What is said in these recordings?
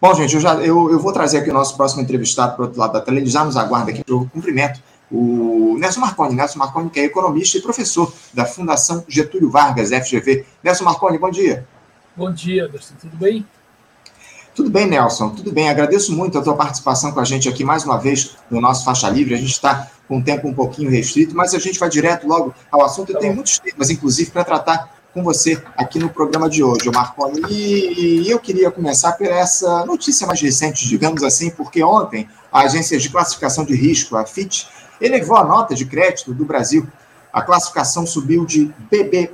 Bom, gente, eu, já, eu, eu vou trazer aqui o nosso próximo entrevistado para o outro lado da tela. Ele já nos aguarda aqui o cumprimento. O Nelson Marconi. Nelson Marconi, que é economista e professor da Fundação Getúlio Vargas, FGV. Nelson Marconi, bom dia. Bom dia, Anderson. Tudo bem? Tudo bem, Nelson, tudo bem. Agradeço muito a tua participação com a gente aqui mais uma vez no nosso Faixa Livre. A gente está com o tempo um pouquinho restrito, mas a gente vai direto logo ao assunto. Eu tenho muitos temas, inclusive, para tratar com você aqui no programa de hoje, Marconi. E eu queria começar por essa notícia mais recente, digamos assim, porque ontem a Agência de Classificação de Risco, a FIT, elevou a nota de crédito do Brasil. A classificação subiu de BB-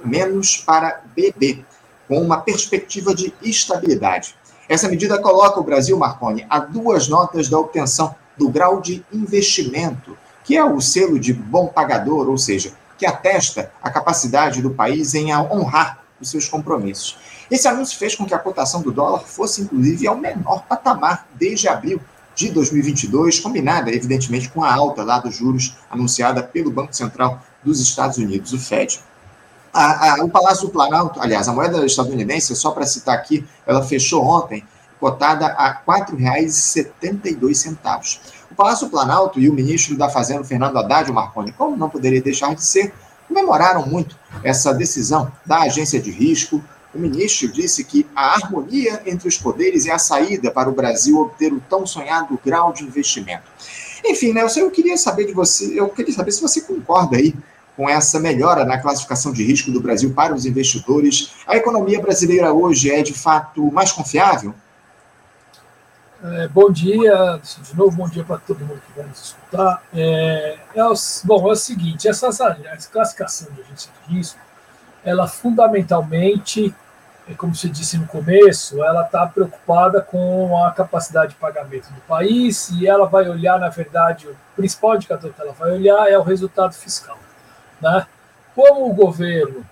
para BB, com uma perspectiva de estabilidade. Essa medida coloca o Brasil, Marconi, a duas notas da obtenção do grau de investimento, que é o selo de bom pagador, ou seja, que atesta a capacidade do país em honrar os seus compromissos. Esse anúncio fez com que a cotação do dólar fosse, inclusive, ao menor patamar desde abril de 2022, combinada, evidentemente, com a alta lá dos juros anunciada pelo Banco Central dos Estados Unidos, o Fed. A, a, o Palácio do Planalto, aliás, a moeda estadunidense, só para citar aqui, ela fechou ontem, cotada a R$ 4,72. O Palácio Planalto e o ministro da Fazenda, Fernando Haddad, o Marconi, como não poderia deixar de ser, comemoraram muito essa decisão da agência de risco. O ministro disse que a harmonia entre os poderes é a saída para o Brasil obter o tão sonhado grau de investimento. Enfim, Nelson, eu queria saber de você, eu queria saber se você concorda aí com essa melhora na classificação de risco do Brasil para os investidores. A economia brasileira hoje é de fato mais confiável? É, bom dia, de novo, bom dia para todo mundo que vai nos escutar. É, é o, bom, é o seguinte, essa, essa classificação de agência de risco, ela fundamentalmente, é como você disse no começo, ela está preocupada com a capacidade de pagamento do país e ela vai olhar, na verdade, o principal indicador que ela vai olhar é o resultado fiscal. Né? Como o governo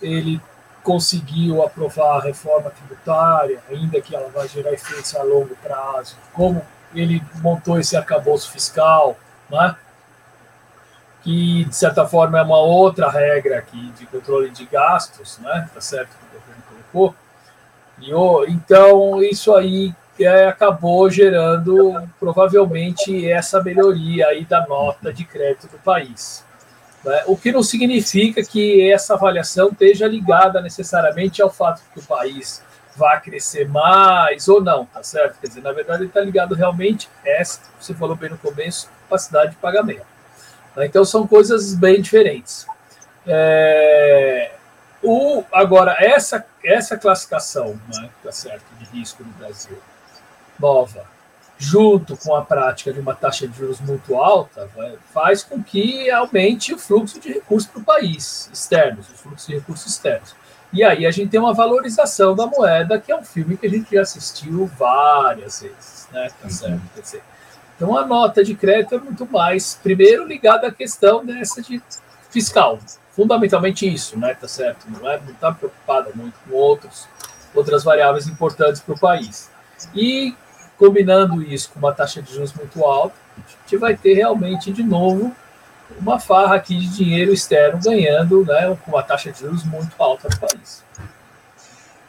ele conseguiu aprovar a reforma tributária, ainda que ela vai gerar efeitos a longo prazo, como ele montou esse arcabouço fiscal, né? que de certa forma é uma outra regra aqui de controle de gastos, né? Tá certo que o governo colocou. E oh, então isso aí é, acabou gerando provavelmente essa melhoria aí da nota de crédito do país. Né? O que não significa que essa avaliação esteja ligada necessariamente ao fato que o país vá crescer mais ou não, tá certo? Quer dizer, na verdade, ele está ligado realmente a essa, você falou bem no começo, capacidade de pagamento. Né? Então, são coisas bem diferentes. É, o, agora, essa, essa classificação, né, tá certo, de risco no Brasil, nova, junto com a prática de uma taxa de juros muito alta, faz com que aumente o fluxo de recursos para o país, externos, o fluxo de recursos externos. E aí a gente tem uma valorização da moeda, que é um filme que a gente já assistiu várias vezes, né? Tá certo? Quer dizer, então a nota de crédito é muito mais, primeiro, ligada à questão dessa de fiscal, fundamentalmente isso, né? Tá certo? Não é, não está preocupada muito com outros, outras variáveis importantes para o país. E combinando isso com uma taxa de juros muito alta, a gente vai ter realmente de novo uma farra aqui de dinheiro externo ganhando né, com uma taxa de juros muito alta no país.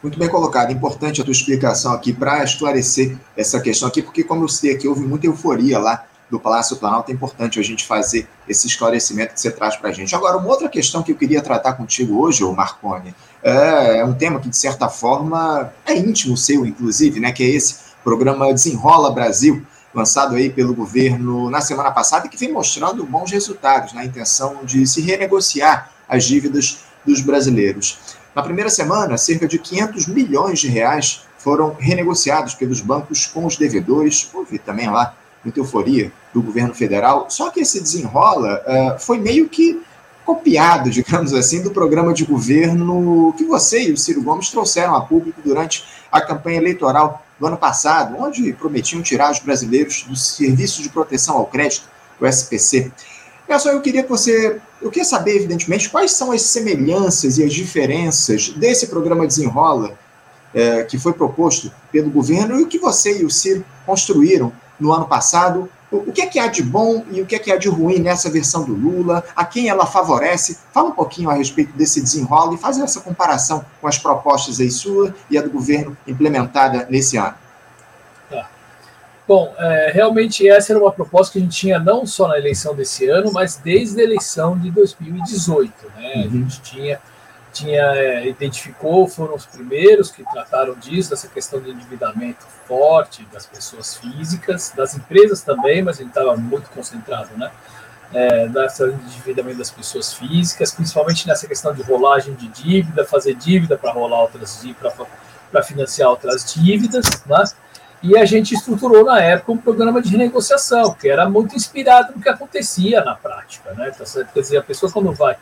Muito bem colocado. Importante a tua explicação aqui para esclarecer essa questão aqui, porque, como eu sei aqui, houve muita euforia lá do Palácio Planalto. É importante a gente fazer esse esclarecimento que você traz para a gente. Agora, uma outra questão que eu queria tratar contigo hoje, Marconi, é, é um tema que, de certa forma, é íntimo seu, inclusive, né, que é esse programa Desenrola Brasil, lançado aí pelo governo na semana passada, que vem mostrando bons resultados na intenção de se renegociar as dívidas dos brasileiros. Na primeira semana, cerca de 500 milhões de reais foram renegociados pelos bancos com os devedores. Houve também lá muita euforia do governo federal. Só que esse desenrola uh, foi meio que copiado, digamos assim, do programa de governo que você e o Ciro Gomes trouxeram a público durante a campanha eleitoral do ano passado, onde prometiam tirar os brasileiros do Serviço de Proteção ao Crédito, o SPC. Nelson, eu queria que você. Eu queria saber, evidentemente, quais são as semelhanças e as diferenças desse programa Desenrola, é, que foi proposto pelo governo, e o que você e o Ciro construíram no ano passado o que é que há de bom e o que é que há de ruim nessa versão do Lula? A quem ela favorece? Fala um pouquinho a respeito desse desenrolo e faz essa comparação com as propostas aí sua e a do governo implementada nesse ano. Bom, é, realmente essa era uma proposta que a gente tinha não só na eleição desse ano, mas desde a eleição de 2018. Né? Uhum. A gente tinha, tinha é, identificou, foram os primeiros que trataram disso, dessa questão de endividamento forte das pessoas físicas, das empresas também, mas a gente estava muito concentrado, né? É, nessa endividamento das pessoas físicas, principalmente nessa questão de rolagem de dívida, fazer dívida para rolar outras dívidas, para financiar outras dívidas, né? E a gente estruturou na época um programa de renegociação, que era muito inspirado no que acontecia na prática. Né? Tá Quer dizer, a pessoa quando vai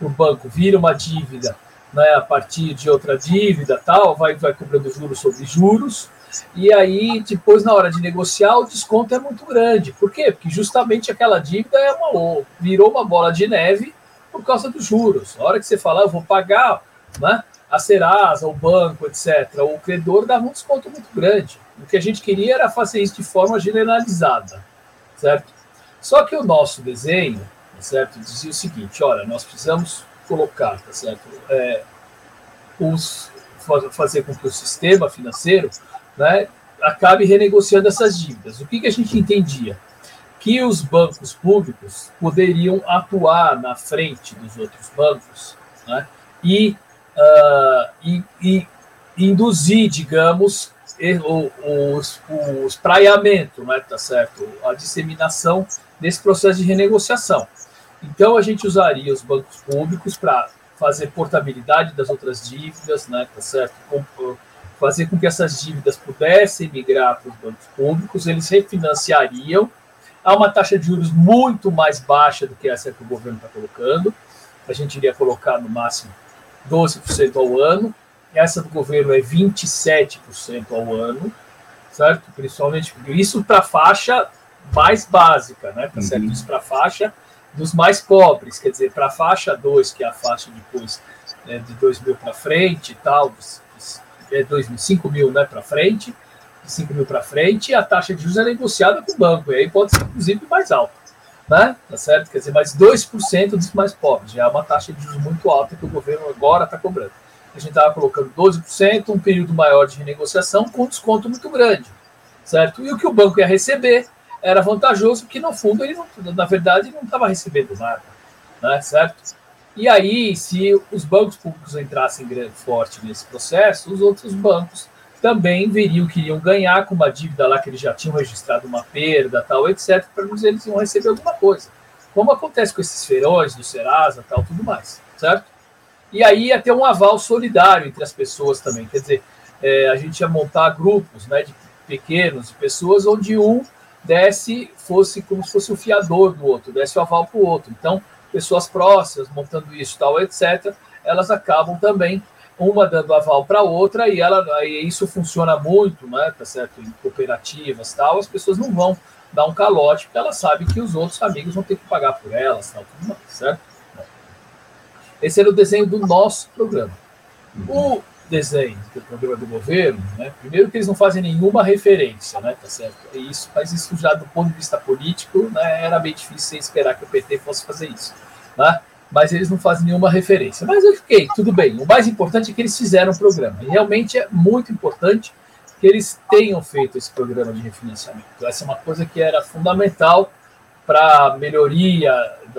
o banco, vira uma dívida né, a partir de outra dívida, tal, vai, vai cobrando juros sobre juros, e aí depois, na hora de negociar, o desconto é muito grande. Por quê? Porque justamente aquela dívida é uma, virou uma bola de neve por causa dos juros. Na hora que você fala, eu vou pagar, né, a Serasa, o banco, etc., o credor dava um desconto muito grande. O que a gente queria era fazer isso de forma generalizada, certo? Só que o nosso desenho, certo, dizia o seguinte: olha, nós precisamos colocar, tá certo, é, os, fazer com que o sistema financeiro, né, acabe renegociando essas dívidas. O que, que a gente entendia? Que os bancos públicos poderiam atuar na frente dos outros bancos, né, e, uh, e, e induzir, digamos, os, os praiamento, né, tá certo? A disseminação desse processo de renegociação. Então a gente usaria os bancos públicos para fazer portabilidade das outras dívidas, né, tá certo? fazer com que essas dívidas pudessem migrar para os bancos públicos, eles refinanciariam a uma taxa de juros muito mais baixa do que essa que o governo está colocando. A gente iria colocar no máximo 12% ao ano, essa do governo é 27% ao ano, certo? Principalmente isso para a faixa mais básica, né? Tá certo? Uhum. Isso para a faixa dos mais pobres, quer dizer, para a faixa 2, que é a faixa depois né, de 2 mil para frente e tal, é 2 mil, 5 mil né, para frente, de 5 mil para frente, a taxa de juros é negociada com o banco, e aí pode ser inclusive mais alta, né? Tá certo? Quer dizer, mais 2% dos mais pobres, já é uma taxa de juros muito alta que o governo agora está cobrando a gente estava colocando 12%, um período maior de renegociação com desconto muito grande, certo? E o que o banco ia receber era vantajoso, porque no fundo ele, não, na verdade, não estava recebendo nada, né, certo? E aí, se os bancos públicos entrassem forte nesse processo, os outros bancos também veriam que iriam ganhar com uma dívida lá que eles já tinham registrado uma perda, tal, etc., para eles iam receber alguma coisa. Como acontece com esses feirões do Serasa, tal, tudo mais, certo? E aí ia ter um aval solidário entre as pessoas também. Quer dizer, é, a gente ia montar grupos né, de pequenos, de pessoas, onde um desse, fosse como se fosse o fiador do outro, desse o aval para o outro. Então, pessoas próximas, montando isso, tal, etc., elas acabam também uma dando aval para outra e ela isso funciona muito, né, tá certo? Em cooperativas, tal, as pessoas não vão dar um calote porque elas sabem que os outros amigos vão ter que pagar por elas, tal, tudo mais, certo? Esse era o desenho do nosso programa. O desenho do programa do governo, né, primeiro que eles não fazem nenhuma referência, né, tá certo? É isso, mas isso já do ponto de vista político, né, era bem difícil esperar que o PT fosse fazer isso, né? Mas eles não fazem nenhuma referência. Mas ok, tudo bem. O mais importante é que eles fizeram o programa. E realmente é muito importante que eles tenham feito esse programa de refinanciamento. Essa é uma coisa que era fundamental para melhoria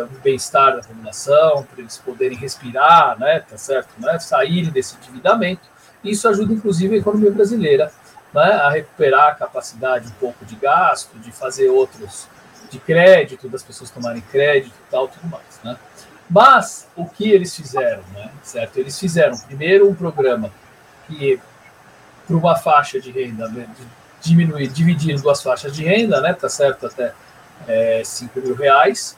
do bem-estar da população, para eles poderem respirar, né, tá certo, né, saírem desse endividamento. Isso ajuda, inclusive, a economia brasileira né, a recuperar a capacidade um pouco de gasto, de fazer outros, de crédito, das pessoas tomarem crédito e tal, tudo mais, né. Mas o que eles fizeram, né, certo? Eles fizeram primeiro um programa que para uma faixa de renda, né, diminuir, dividir em duas faixas de renda, né, tá certo até é, 5 mil reais,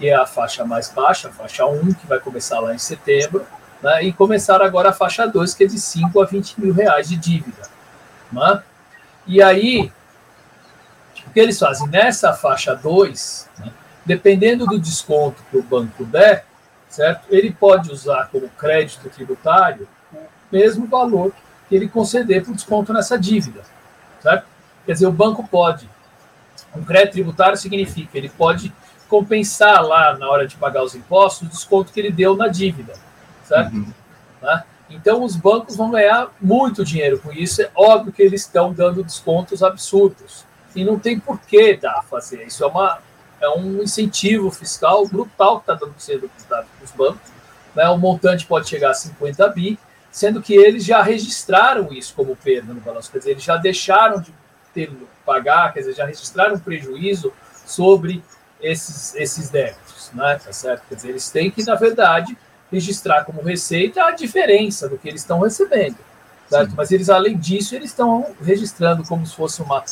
que é a faixa mais baixa, a faixa 1, que vai começar lá em setembro, né, e começar agora a faixa 2, que é de 5 a 20 mil reais de dívida. Né? E aí, o que eles fazem? Nessa faixa 2, né, dependendo do desconto que o banco der, certo? Ele pode usar como crédito tributário o mesmo valor que ele conceder por desconto nessa dívida, certo? Quer dizer, o banco pode um crédito tributário significa ele pode compensar lá na hora de pagar os impostos o desconto que ele deu na dívida, certo? Uhum. Né? Então os bancos vão ganhar muito dinheiro com isso. É óbvio que eles estão dando descontos absurdos, e não tem por que dar fazer. Isso é, uma, é um incentivo fiscal brutal que está sendo dado para os bancos. Né? O montante pode chegar a 50 bi, sendo que eles já registraram isso como perda no balanço, quer dizer, eles já deixaram de ter pagar, quer dizer, já registraram um prejuízo sobre esses, esses débitos, né? Tá certo? Quer dizer, eles têm que, na verdade, registrar como receita a diferença do que eles estão recebendo, certo? Sim. Mas eles, além disso, eles estão registrando como se fosse uma,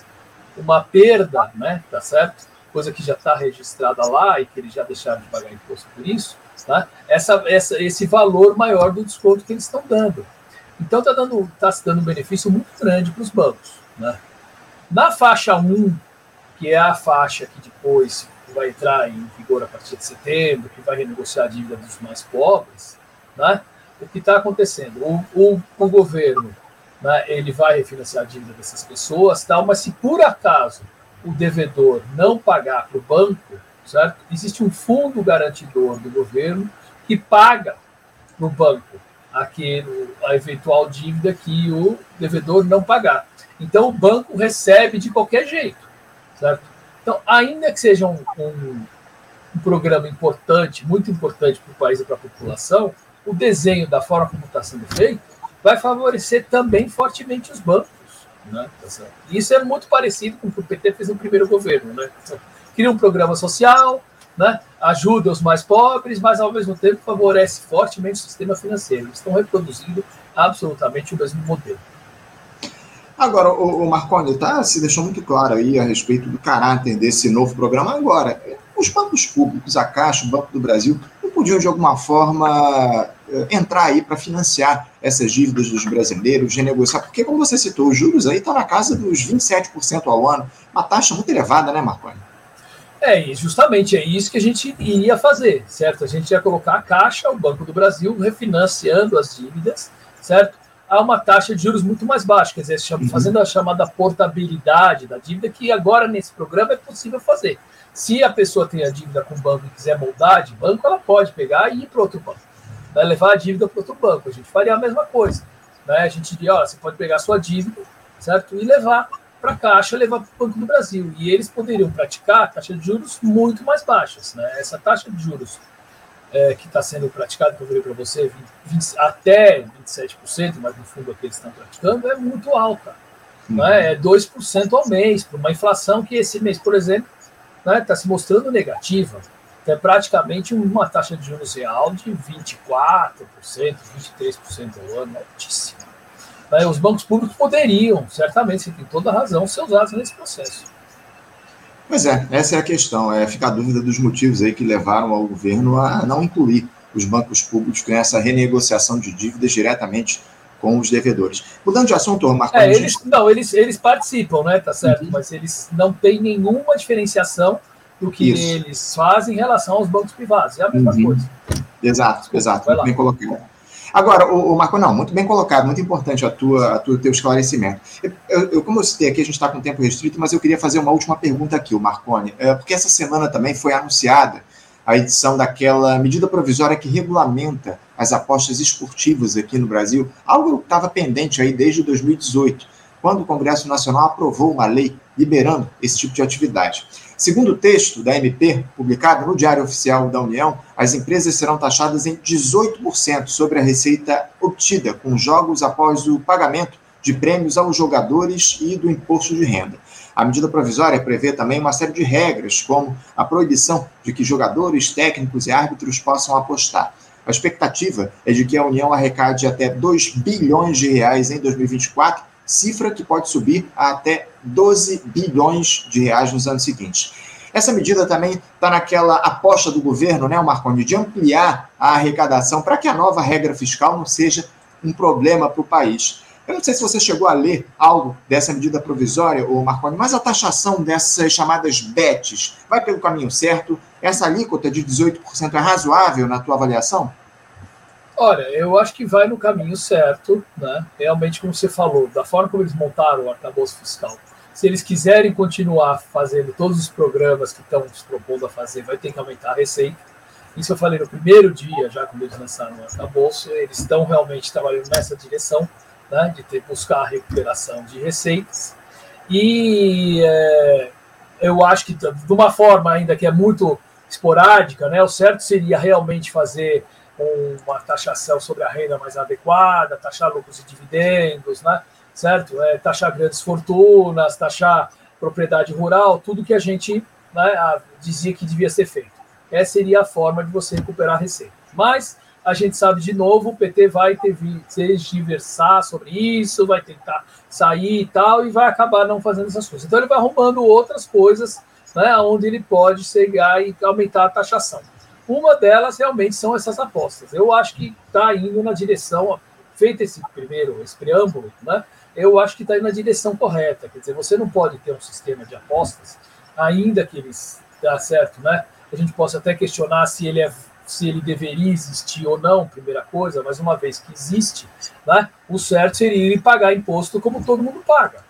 uma perda, né? Tá certo? Coisa que já está registrada lá e que eles já deixaram de pagar imposto por isso, tá? Essa, essa, esse valor maior do desconto que eles estão dando. Então está dando, tá se dando um benefício muito grande para os bancos, né? Na faixa 1, que é a faixa que depois vai entrar em vigor a partir de setembro, que vai renegociar a dívida dos mais pobres, né? o que está acontecendo? O, o, o governo né, ele vai refinanciar a dívida dessas pessoas, tal, mas se por acaso o devedor não pagar para o banco, certo? existe um fundo garantidor do governo que paga para o banco aquele, a eventual dívida que o devedor não pagar. Então o banco recebe de qualquer jeito, certo? Então, ainda que seja um, um, um programa importante, muito importante para o país e para a população, o desenho da forma como está sendo feito vai favorecer também fortemente os bancos. Né? Tá Isso é muito parecido com o que o PT fez no primeiro governo. Né? Cria um programa social, né? ajuda os mais pobres, mas ao mesmo tempo favorece fortemente o sistema financeiro. Eles estão reproduzindo absolutamente o mesmo modelo. Agora, o, o Marconi tá, se deixou muito claro aí a respeito do caráter desse novo programa. Agora, os bancos públicos, a Caixa, o Banco do Brasil, não podiam de alguma forma eh, entrar aí para financiar essas dívidas dos brasileiros, renegociar, porque, como você citou, os juros aí estão tá na casa dos 27% ao ano, uma taxa muito elevada, né, Marconi? É, justamente é isso que a gente iria fazer, certo? A gente ia colocar a Caixa, o Banco do Brasil, refinanciando as dívidas, certo? A uma taxa de juros muito mais baixa, quer dizer, uhum. fazendo a chamada portabilidade da dívida, que agora nesse programa é possível fazer. Se a pessoa tem a dívida com o banco e quiser moldar de banco, ela pode pegar e ir para outro banco, né? levar a dívida para outro banco. A gente faria a mesma coisa. Né? A gente diria, ó, você pode pegar a sua dívida, certo? E levar para a Caixa, levar para o Banco do Brasil. E eles poderiam praticar taxas de juros muito mais baixas. Né? Essa taxa de juros é, que está sendo praticado, que eu falei para você, 20, 20, até 27%, mas no fundo aqui eles estão praticando, é muito alta. Uhum. Né? É 2% ao mês, para uma inflação que esse mês, por exemplo, está né, tá se mostrando negativa. É praticamente uma taxa de juros real de 24%, 23% ao ano, altíssima. Né? Os bancos públicos poderiam, certamente, você tem toda a razão, ser usados nesse processo. Pois é, essa é a questão. É, fica a dúvida dos motivos aí que levaram ao governo a não incluir os bancos públicos nessa renegociação de dívidas diretamente com os devedores. Mudando de assunto, Marco. É, eles, gente... Não, eles, eles participam, né? Tá certo, uhum. mas eles não têm nenhuma diferenciação do que Isso. eles fazem em relação aos bancos privados. É a mesma uhum. coisa. Exato, exato. Bem colocado. Agora, o, Marco, não, muito bem colocado, muito importante a tua, a tua teu esclarecimento. Eu, eu, como eu citei aqui, a gente está com tempo restrito, mas eu queria fazer uma última pergunta aqui, o Marconi, é, porque essa semana também foi anunciada a edição daquela medida provisória que regulamenta as apostas esportivas aqui no Brasil, algo que estava pendente aí desde 2018, quando o Congresso Nacional aprovou uma lei liberando esse tipo de atividade. Segundo o texto da MP, publicado no Diário Oficial da União, as empresas serão taxadas em 18% sobre a receita obtida com jogos após o pagamento de prêmios aos jogadores e do imposto de renda. A medida provisória prevê também uma série de regras, como a proibição de que jogadores, técnicos e árbitros possam apostar. A expectativa é de que a União arrecade até 2 bilhões de reais em 2024 cifra que pode subir a até 12 bilhões de reais nos anos seguintes. Essa medida também está naquela aposta do governo, né, Marconi, de ampliar a arrecadação para que a nova regra fiscal não seja um problema para o país. Eu não sei se você chegou a ler algo dessa medida provisória, ô Marconi, mas a taxação dessas chamadas BETs vai pelo caminho certo? Essa alíquota de 18% é razoável na tua avaliação? Olha, eu acho que vai no caminho certo, né? Realmente, como você falou, da forma como eles montaram o arcabouço fiscal. Se eles quiserem continuar fazendo todos os programas que estão se propondo a fazer, vai ter que aumentar a receita. Isso eu falei no primeiro dia, já quando eles lançaram o arcabouço, eles estão realmente trabalhando nessa direção, né? De ter, buscar a recuperação de receitas. E é, eu acho que, de uma forma ainda que é muito esporádica, né, o certo seria realmente fazer uma taxação sobre a renda mais adequada, taxar lucros e dividendos, né, certo? É, taxar grandes fortunas, taxar propriedade rural, tudo que a gente né, dizia que devia ser feito. Essa seria a forma de você recuperar a receita. Mas a gente sabe de novo, o PT vai ter diversar sobre isso, vai tentar sair e tal, e vai acabar não fazendo essas coisas. Então ele vai arrumando outras coisas, né, onde ele pode chegar e aumentar a taxação. Uma delas realmente são essas apostas. Eu acho que está indo na direção, feito esse primeiro, esse preâmbulo, né, eu acho que está indo na direção correta. Quer dizer, você não pode ter um sistema de apostas, ainda que ele dá certo, né? A gente possa até questionar se ele é se ele deveria existir ou não, primeira coisa, mas uma vez que existe, né, o certo seria ele pagar imposto como todo mundo paga,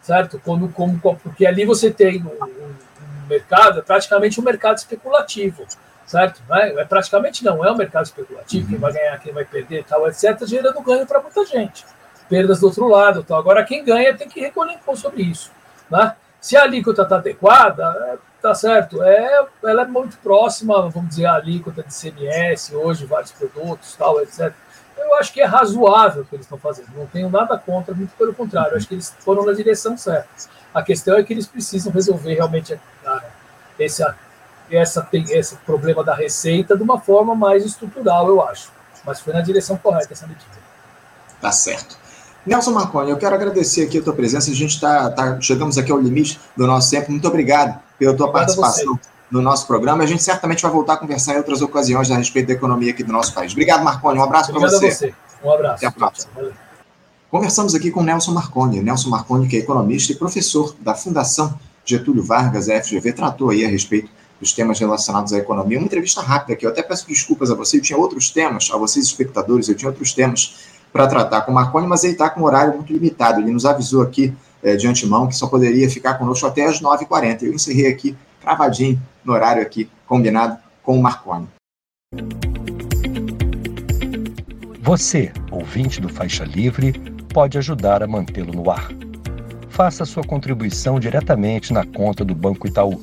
certo? Como, como, porque ali você tem um, um mercado, é praticamente um mercado especulativo, certo? É, é praticamente não, é um mercado especulativo, quem vai ganhar, quem vai perder, tal, etc., gerando ganho para muita gente. Perdas do outro lado, tal. Agora quem ganha tem que recolher imposto sobre isso, né? Se a alíquota está adequada, tá certo. É, ela é muito próxima, vamos dizer, à alíquota de CMS, hoje, vários produtos, tal, etc. Eu acho que é razoável o que eles estão fazendo. Não tenho nada contra, muito pelo contrário. Eu acho que eles foram na direção certa. A questão é que eles precisam resolver realmente esse, essa, esse problema da receita de uma forma mais estrutural, eu acho. Mas foi na direção correta essa medida. Tá certo. Nelson Marconi, eu quero agradecer aqui a tua presença. A gente está tá, chegamos aqui ao limite do nosso tempo. Muito obrigado pela tua obrigado participação no nosso programa. A gente certamente vai voltar a conversar em outras ocasiões a respeito da economia aqui do nosso país. Obrigado, Marconi. Um abraço para você. você. Um abraço. Até a próxima. Conversamos aqui com Nelson Marconi. Nelson Marconi, que é economista e professor da Fundação Getúlio Vargas, a FGV, tratou aí a respeito dos temas relacionados à economia. Uma entrevista rápida aqui. Eu até peço desculpas a você. Eu tinha outros temas, a vocês espectadores, eu tinha outros temas para tratar com o Marconi, mas ele está com um horário muito limitado. Ele nos avisou aqui é, de antemão que só poderia ficar conosco até as 9h40. Eu encerrei aqui, cravadinho, no horário aqui, combinado com o Marconi. Você, ouvinte do Faixa Livre, pode ajudar a mantê-lo no ar. Faça sua contribuição diretamente na conta do Banco Itaú.